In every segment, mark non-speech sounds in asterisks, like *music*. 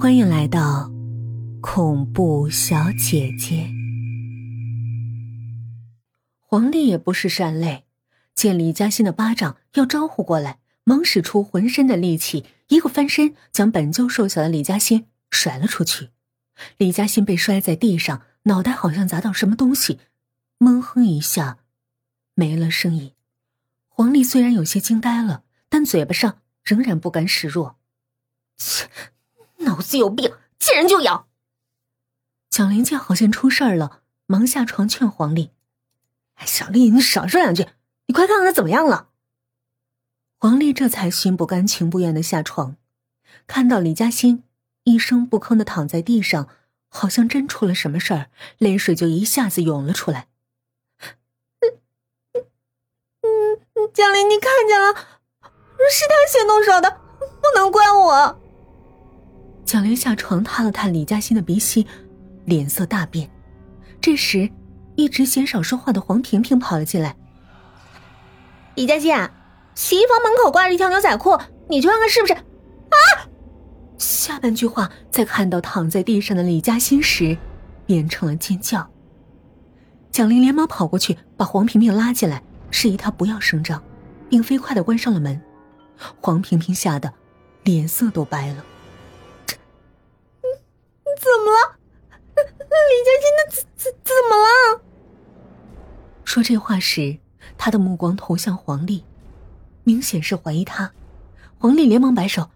欢迎来到恐怖小姐姐。黄丽也不是善类，见李嘉欣的巴掌要招呼过来，忙使出浑身的力气，一个翻身将本就瘦小的李嘉欣甩了出去。李嘉欣被摔在地上，脑袋好像砸到什么东西，闷哼一下，没了声音。黄丽虽然有些惊呆了，但嘴巴上仍然不甘示弱。切！脑子有病，见人就咬。蒋玲见好像出事儿了，忙下床劝黄丽：“哎，小丽，你少说两句，你快看看他怎么样了。”黄丽这才心不甘情不愿的下床，看到李嘉欣一声不吭的躺在地上，好像真出了什么事儿，泪水就一下子涌了出来。嗯 *laughs* 嗯，蒋玲，你看见了，是他先动手的，不能怪我。蒋玲下床，探了探李嘉欣的鼻息，脸色大变。这时，一直嫌少说话的黄萍萍跑了进来：“李嘉欣，洗衣房门口挂着一条牛仔裤，你去看看是不是？”啊！下半句话在看到躺在地上的李嘉欣时，变成了尖叫。蒋玲连忙跑过去，把黄萍萍拉进来，示意她不要声张，并飞快的关上了门。黄萍萍吓得脸色都白了。怎么了，李嘉欣？那怎怎怎么了？说这话时，他的目光投向黄丽，明显是怀疑他。黄丽连忙摆手：“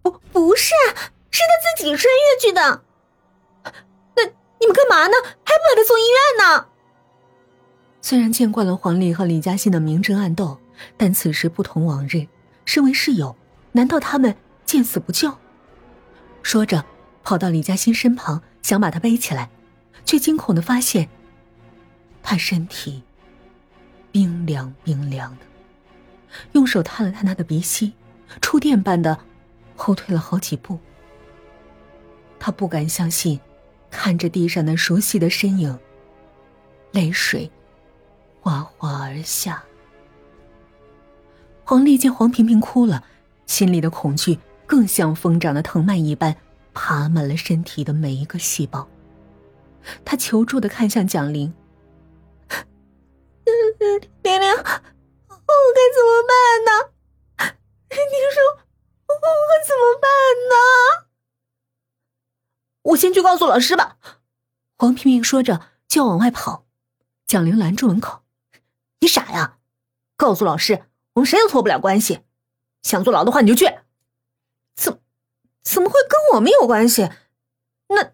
不，不是，是他自己摔下去的。那你们干嘛呢？还不把他送医院呢？”虽然见惯了黄丽和李嘉欣的明争暗斗，但此时不同往日。身为室友，难道他们见死不救？说着。跑到李嘉欣身旁，想把她背起来，却惊恐的发现，她身体冰凉冰凉的。用手探了探她的鼻息，触电般的后退了好几步。他不敢相信，看着地上那熟悉的身影，泪水哗哗而下。黄丽见黄萍萍哭了，心里的恐惧更像疯长的藤蔓一般。爬满了身体的每一个细胞，他求助的看向蒋玲：“玲玲，我该怎么办呢？你说我怎么办呢？”我先去告诉老师吧。黄萍萍说着就要往外跑，蒋玲拦住门口：“你傻呀？告诉老师，我们谁都脱不了关系。想坐牢的话，你就去。”怎？怎么会跟我们有关系？那难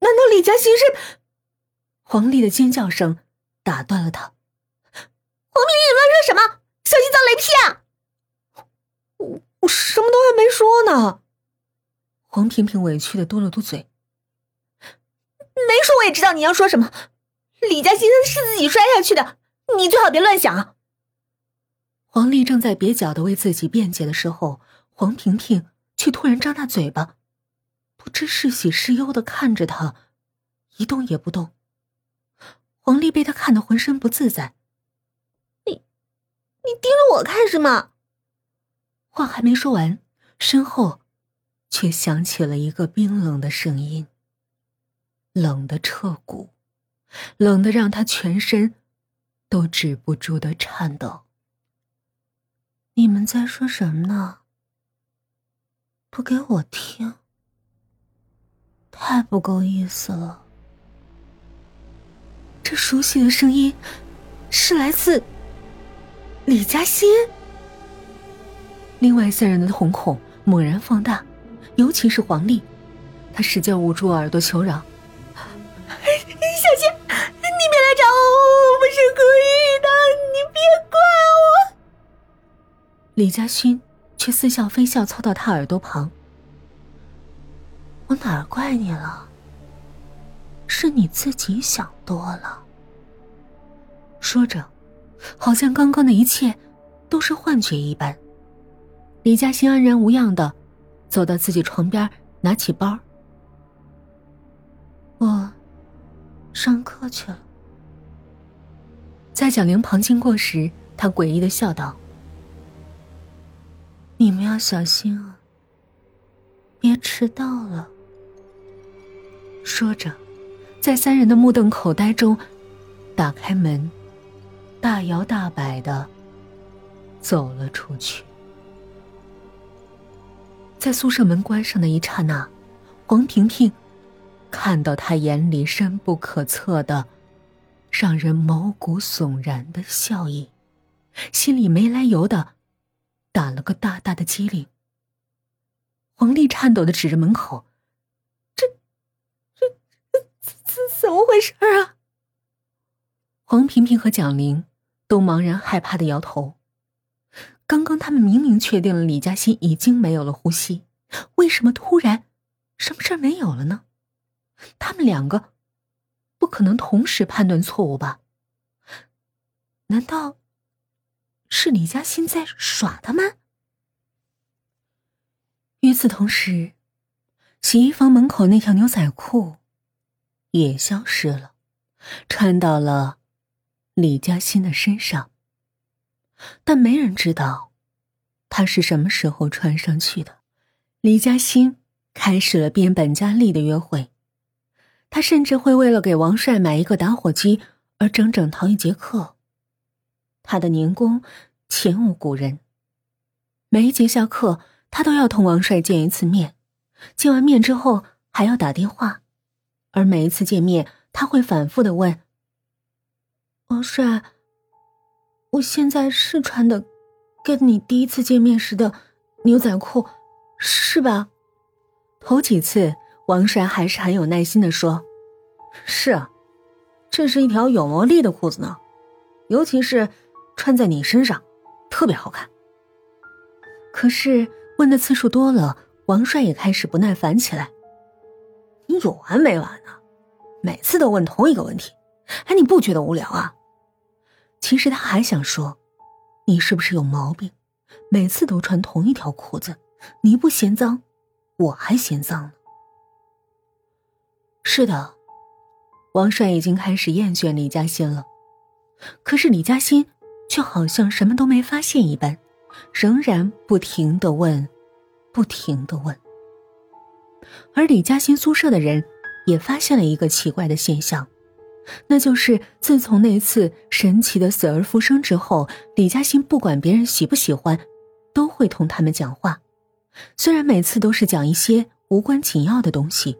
道李嘉欣是？黄丽的尖叫声打断了他。黄萍萍乱说什么？小心遭雷劈啊！我我什么都还没说呢。黄萍萍委屈的嘟了嘟嘴。没说我也知道你要说什么。李嘉欣是自己摔下去的，你最好别乱想。黄丽正在蹩脚的为自己辩解的时候，黄萍萍。却突然张大嘴巴，不知是喜是忧的看着他，一动也不动。黄丽被他看得浑身不自在。你，你盯着我看什么？话还没说完，身后却响起了一个冰冷的声音，冷的彻骨，冷的让他全身都止不住的颤抖。你们在说什么呢？不给我听，太不够意思了。这熟悉的声音是来自李嘉欣。另外三人的瞳孔猛然放大，尤其是黄丽，她使劲捂住耳朵求饶：“小心，你别来找我，我不是故意的，你别怪我。”李嘉欣。却似笑非笑，凑到他耳朵旁。我哪儿怪你了？是你自己想多了。说着，好像刚刚的一切都是幻觉一般。李嘉欣安然无恙的走到自己床边，拿起包。我上课去了。在蒋玲旁经过时，他诡异的笑道。你们要小心啊！别迟到了。说着，在三人的目瞪口呆中，打开门，大摇大摆的走了出去。在宿舍门关上的一刹那，黄婷婷看到他眼里深不可测的、让人毛骨悚然的笑意，心里没来由的打了个大大的激灵。黄丽颤抖的指着门口：“、怎、怎、么回事啊？”黄萍萍和蒋玲都茫然害怕的摇头。刚刚他们明明确定了李嘉欣已经没有了呼吸，为什么突然什么事儿没有了呢？他们两个不可能同时判断错误吧？难道是李嘉欣在耍他们？与此同时，洗衣房门口那条牛仔裤也消失了，穿到了李嘉欣的身上。但没人知道，他是什么时候穿上去的。李嘉欣开始了变本加厉的约会，他甚至会为了给王帅买一个打火机而整整逃一节课。他的年功前无古人，每一节下课，他都要同王帅见一次面，见完面之后还要打电话，而每一次见面，他会反复的问：“王帅。”我现在是穿的，跟你第一次见面时的牛仔裤，是吧？头几次，王帅还是很有耐心的说：“是啊，这是一条有魔力的裤子呢，尤其是穿在你身上，特别好看。”可是问的次数多了，王帅也开始不耐烦起来：“你有完没完呢？每次都问同一个问题，哎，你不觉得无聊啊？”其实他还想说：“你是不是有毛病？每次都穿同一条裤子，你不嫌脏，我还嫌脏呢。”是的，王帅已经开始厌倦李嘉欣了。可是李嘉欣却好像什么都没发现一般，仍然不停的问，不停的问。而李嘉欣宿舍的人也发现了一个奇怪的现象。那就是自从那次神奇的死而复生之后，李嘉欣不管别人喜不喜欢，都会同他们讲话。虽然每次都是讲一些无关紧要的东西，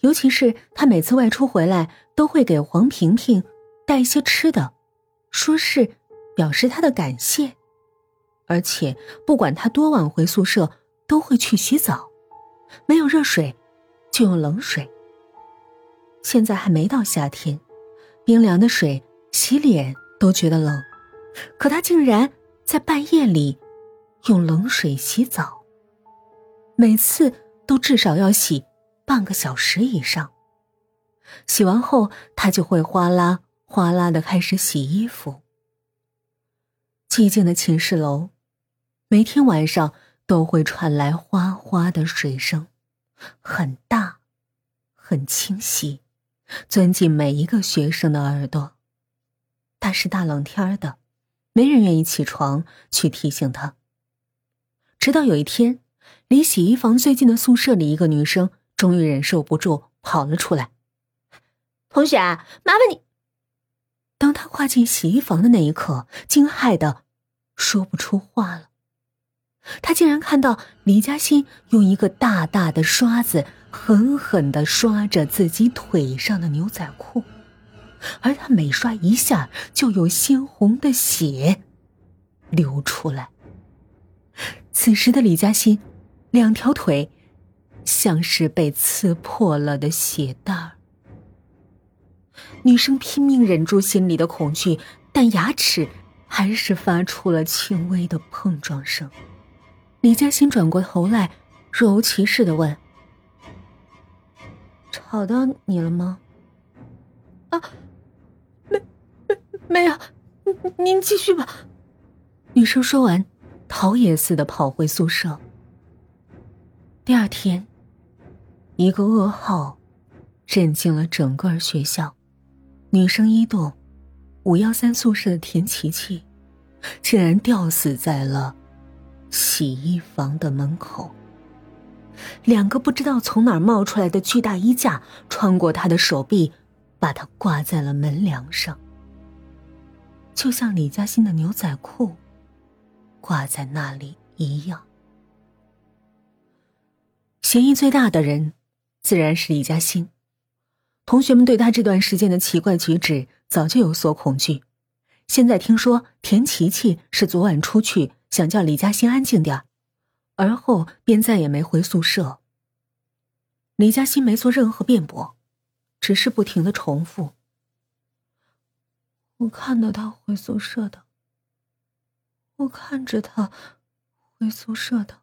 尤其是他每次外出回来都会给黄萍萍带一些吃的，说是表示他的感谢。而且不管他多晚回宿舍，都会去洗澡，没有热水，就用冷水。现在还没到夏天，冰凉的水洗脸都觉得冷，可他竟然在半夜里用冷水洗澡，每次都至少要洗半个小时以上。洗完后，他就会哗啦哗啦的开始洗衣服。寂静的寝室楼，每天晚上都会传来哗哗的水声，很大，很清晰。钻进每一个学生的耳朵，但是大冷天的，没人愿意起床去提醒他。直到有一天，离洗衣房最近的宿舍里，一个女生终于忍受不住，跑了出来：“同学，麻烦你。”当他跨进洗衣房的那一刻，惊骇的说不出话了。他竟然看到李嘉欣用一个大大的刷子。狠狠的刷着自己腿上的牛仔裤，而他每刷一下，就有鲜红的血流出来。此时的李嘉欣，两条腿像是被刺破了的血袋儿。女生拼命忍住心里的恐惧，但牙齿还是发出了轻微的碰撞声。李嘉欣转过头来，若无其事的问。吵到你了吗？啊，没没没有，您您继续吧。女生说完，逃也似的跑回宿舍。第二天，一个噩耗震惊了整个学校。女生一栋五幺三宿舍的田琪琪，竟然吊死在了洗衣房的门口。两个不知道从哪儿冒出来的巨大衣架穿过他的手臂，把他挂在了门梁上，就像李嘉欣的牛仔裤挂在那里一样。嫌疑最大的人，自然是李嘉欣。同学们对他这段时间的奇怪举止早就有所恐惧，现在听说田琪琪是昨晚出去想叫李嘉欣安静点而后便再也没回宿舍。李嘉欣没做任何辩驳，只是不停的重复：“我看到他回宿舍的，我看着他回宿舍的。”